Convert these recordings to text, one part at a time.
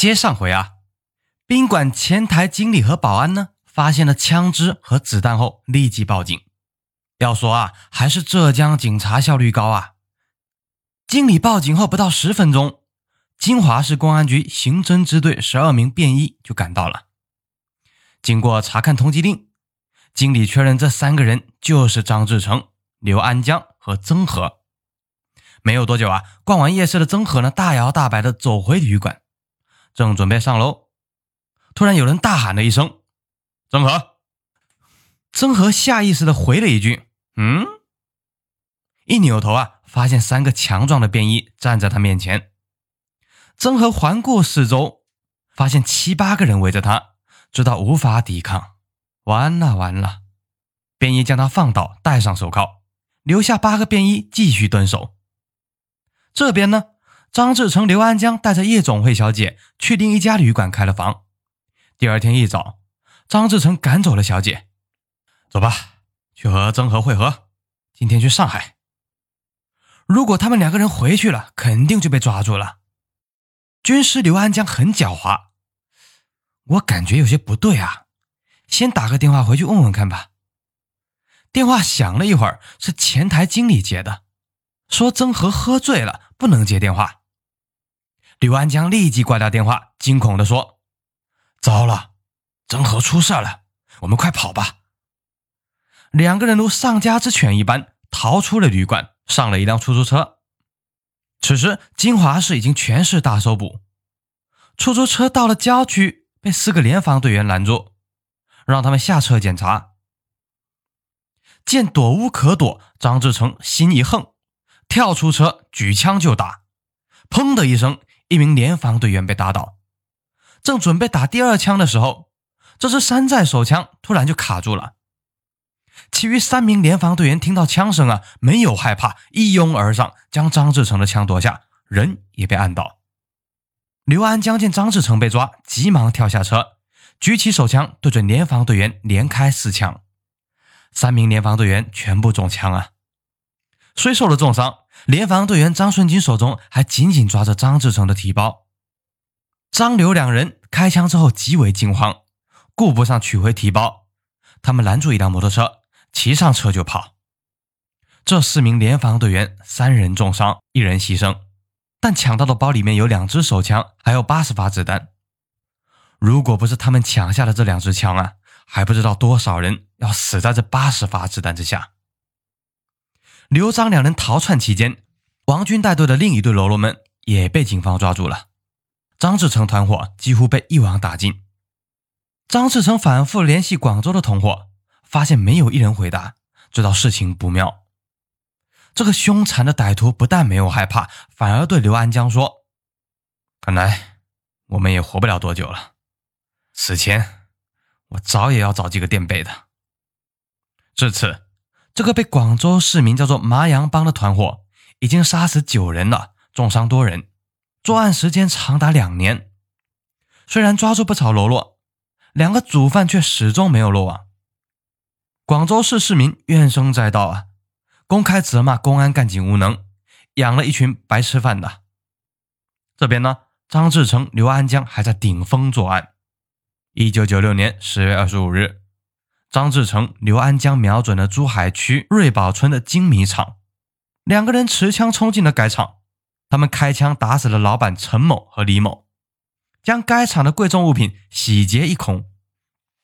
接上回啊，宾馆前台经理和保安呢，发现了枪支和子弹后，立即报警。要说啊，还是浙江警察效率高啊！经理报警后不到十分钟，金华市公安局刑侦支队十二名便衣就赶到了。经过查看通缉令，经理确认这三个人就是张志成、刘安江和曾和。没有多久啊，逛完夜市的曾和呢，大摇大摆的走回旅馆，正准备上楼，突然有人大喊了一声：“曾和！”曾和下意识的回了一句。嗯，一扭头啊，发现三个强壮的便衣站在他面前。曾和环顾四周，发现七八个人围着他，知道无法抵抗，完了完了。便衣将他放倒，戴上手铐，留下八个便衣继续蹲守。这边呢，张志成、刘安江带着夜总会小姐去另一家旅馆开了房。第二天一早，张志成赶走了小姐，走吧。去和曾和会合，今天去上海。如果他们两个人回去了，肯定就被抓住了。军师刘安江很狡猾，我感觉有些不对啊，先打个电话回去问问看吧。电话响了一会儿，是前台经理接的，说曾和喝醉了，不能接电话。刘安江立即挂掉电话，惊恐地说：“糟了，曾和出事了，我们快跑吧！”两个人如丧家之犬一般逃出了旅馆，上了一辆出租车。此时，金华市已经全市大搜捕。出租车到了郊区，被四个联防队员拦住，让他们下车检查。见躲无可躲，张志成心一横，跳出车，举枪就打。砰的一声，一名联防队员被打倒。正准备打第二枪的时候，这支山寨手枪突然就卡住了。其余三名联防队员听到枪声啊，没有害怕，一拥而上，将张志成的枪夺下，人也被按倒。刘安江见张志成被抓，急忙跳下车，举起手枪对准联防队员连开四枪，三名联防队员全部中枪啊！虽受了重伤，联防队员张顺金手中还紧紧抓着张志成的提包。张刘两人开枪之后极为惊慌，顾不上取回提包，他们拦住一辆摩托车。骑上车就跑，这四名联防队员三人重伤，一人牺牲，但抢到的包里面有两支手枪，还有八十发子弹。如果不是他们抢下了这两支枪啊，还不知道多少人要死在这八十发子弹之下。刘张两人逃窜期间，王军带队的另一队喽啰们也被警方抓住了，张志成团伙几乎被一网打尽。张志成反复联系广州的同伙。发现没有一人回答，知道事情不妙。这个凶残的歹徒不但没有害怕，反而对刘安江说：“看来我们也活不了多久了。死前我早也要找几个垫背的。”至此，这个被广州市民叫做“麻阳帮”的团伙已经杀死九人了，重伤多人，作案时间长达两年。虽然抓住不少喽啰，两个主犯却始终没有落网。广州市市民怨声载道啊，公开责骂公安干警无能，养了一群白吃饭的。这边呢，张志成、刘安江还在顶风作案。一九九六年十月二十五日，张志成、刘安江瞄准了珠海区瑞宝村的精米厂，两个人持枪冲进了该厂，他们开枪打死了老板陈某和李某，将该厂的贵重物品洗劫一空。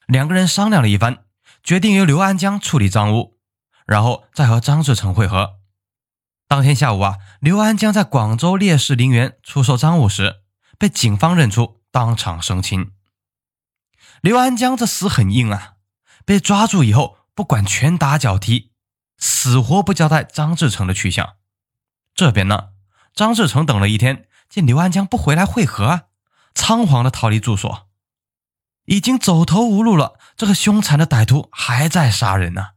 两个人商量了一番。决定由刘安江处理赃物，然后再和张志成会合。当天下午啊，刘安江在广州烈士陵园出售赃物时，被警方认出，当场生擒。刘安江这死很硬啊，被抓住以后，不管拳打脚踢，死活不交代张志成的去向。这边呢，张志成等了一天，见刘安江不回来会合，仓皇的逃离住所。已经走投无路了，这个凶残的歹徒还在杀人呢。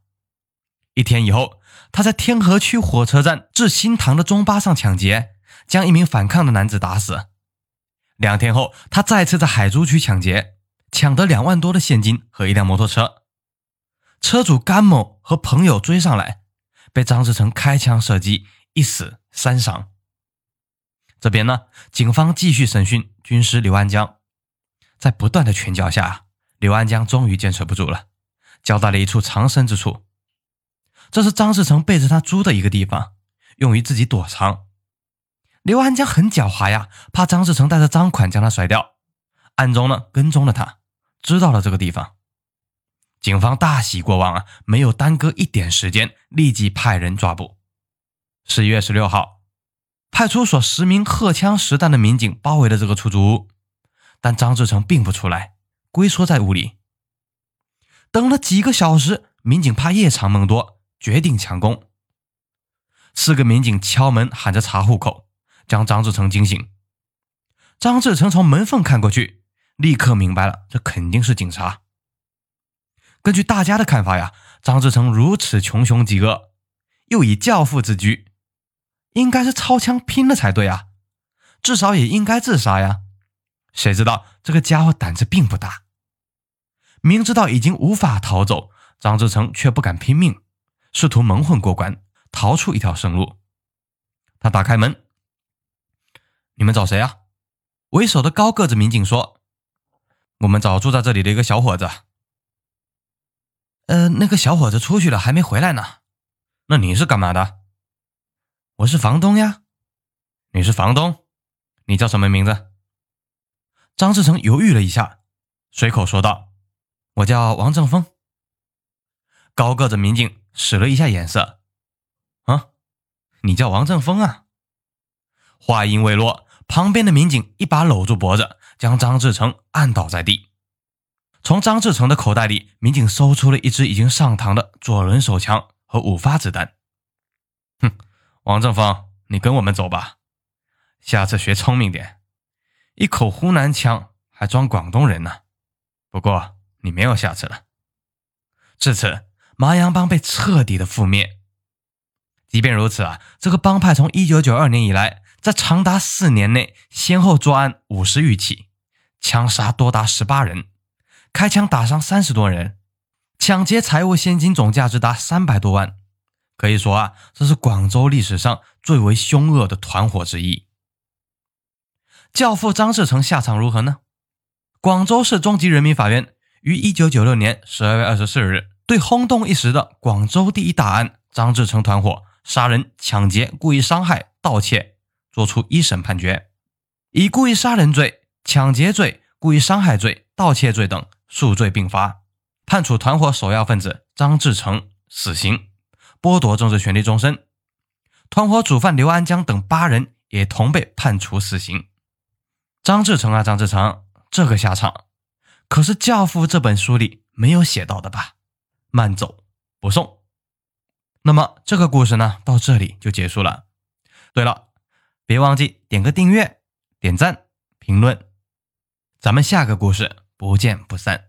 一天以后，他在天河区火车站至新塘的中巴上抢劫，将一名反抗的男子打死。两天后，他再次在海珠区抢劫，抢得两万多的现金和一辆摩托车。车主甘某和朋友追上来，被张志成开枪射击，一死三伤。这边呢，警方继续审讯军师刘安江，在不断的劝教下，刘安江终于坚持不住了，交代了一处藏身之处。这是张志成背着他租的一个地方，用于自己躲藏。刘安江很狡猾呀，怕张志成带着赃款将他甩掉，暗中呢跟踪了他，知道了这个地方。警方大喜过望啊，没有耽搁一点时间，立即派人抓捕。十一月十六号，派出所十名荷枪实弹的民警包围了这个出租屋，但张志成并不出来，龟缩在屋里。等了几个小时，民警怕夜长梦多，决定强攻。四个民警敲门喊着查户口，将张志成惊醒。张志成从门缝看过去，立刻明白了，这肯定是警察。根据大家的看法呀，张志成如此穷凶极恶，又以教父自居，应该是抄枪拼了才对啊，至少也应该自杀呀。谁知道这个家伙胆子并不大，明知道已经无法逃走，张志成却不敢拼命，试图蒙混过关，逃出一条生路。他打开门：“你们找谁啊？”为首的高个子民警说：“我们找住在这里的一个小伙子。”呃，那个小伙子出去了，还没回来呢。那你是干嘛的？我是房东呀。你是房东？你叫什么名字？张志成犹豫了一下，随口说道：“我叫王正峰。”高个子民警使了一下眼色：“啊，你叫王正峰啊？”话音未落，旁边的民警一把搂住脖子，将张志成按倒在地。从张志成的口袋里，民警搜出了一支已经上膛的左轮手枪和五发子弹。哼，王正峰，你跟我们走吧，下次学聪明点。一口湖南腔还装广东人呢。不过你没有下次了。至此，麻阳帮被彻底的覆灭。即便如此啊，这个帮派从一九九二年以来，在长达四年内，先后作案五十余起，枪杀多达十八人。开枪打伤三十多人，抢劫财物现金总价值达三百多万，可以说啊，这是广州历史上最为凶恶的团伙之一。教父张志成下场如何呢？广州市中级人民法院于一九九六年十二月二十四日对轰动一时的广州第一大案张志成团伙杀人、抢劫、故意伤害、盗窃作出一审判决，以故意杀人罪、抢劫罪、故意伤害罪、盗窃罪等。数罪并罚，判处团伙首要分子张志成死刑，剥夺政治权利终身。团伙主犯刘安江等八人也同被判处死刑。张志成啊，张志成，这个下场可是《教父》这本书里没有写到的吧？慢走不送。那么这个故事呢，到这里就结束了。对了，别忘记点个订阅、点赞、评论，咱们下个故事。不见不散。